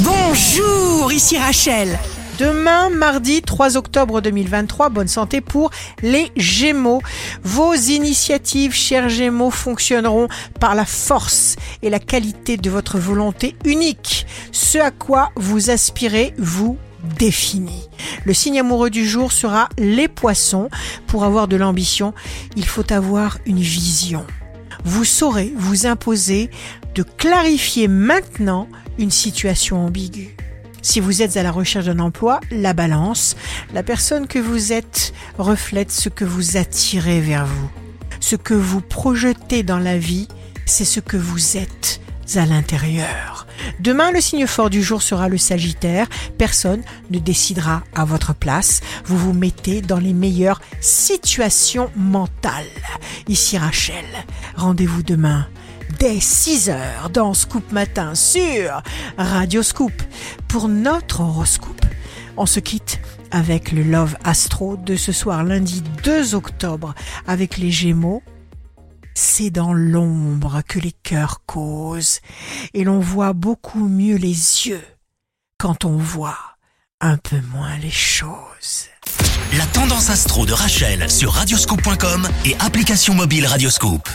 Bonjour, ici Rachel. Demain, mardi 3 octobre 2023, bonne santé pour les Gémeaux. Vos initiatives, chers Gémeaux, fonctionneront par la force et la qualité de votre volonté unique. Ce à quoi vous aspirez vous définit. Le signe amoureux du jour sera les poissons. Pour avoir de l'ambition, il faut avoir une vision. Vous saurez vous imposer de clarifier maintenant une situation ambiguë. Si vous êtes à la recherche d'un emploi, la balance, la personne que vous êtes reflète ce que vous attirez vers vous. Ce que vous projetez dans la vie, c'est ce que vous êtes à l'intérieur. Demain, le signe fort du jour sera le Sagittaire. Personne ne décidera à votre place. Vous vous mettez dans les meilleures situations mentales. Ici Rachel. Rendez-vous demain dès 6 heures dans Scoop Matin sur Radio Scoop pour notre horoscope. On se quitte avec le Love Astro de ce soir lundi 2 octobre avec les Gémeaux. C'est dans l'ombre que les cœurs causent et l'on voit beaucoup mieux les yeux quand on voit un peu moins les choses. La tendance astro de Rachel sur radioscope.com et application mobile Radioscope.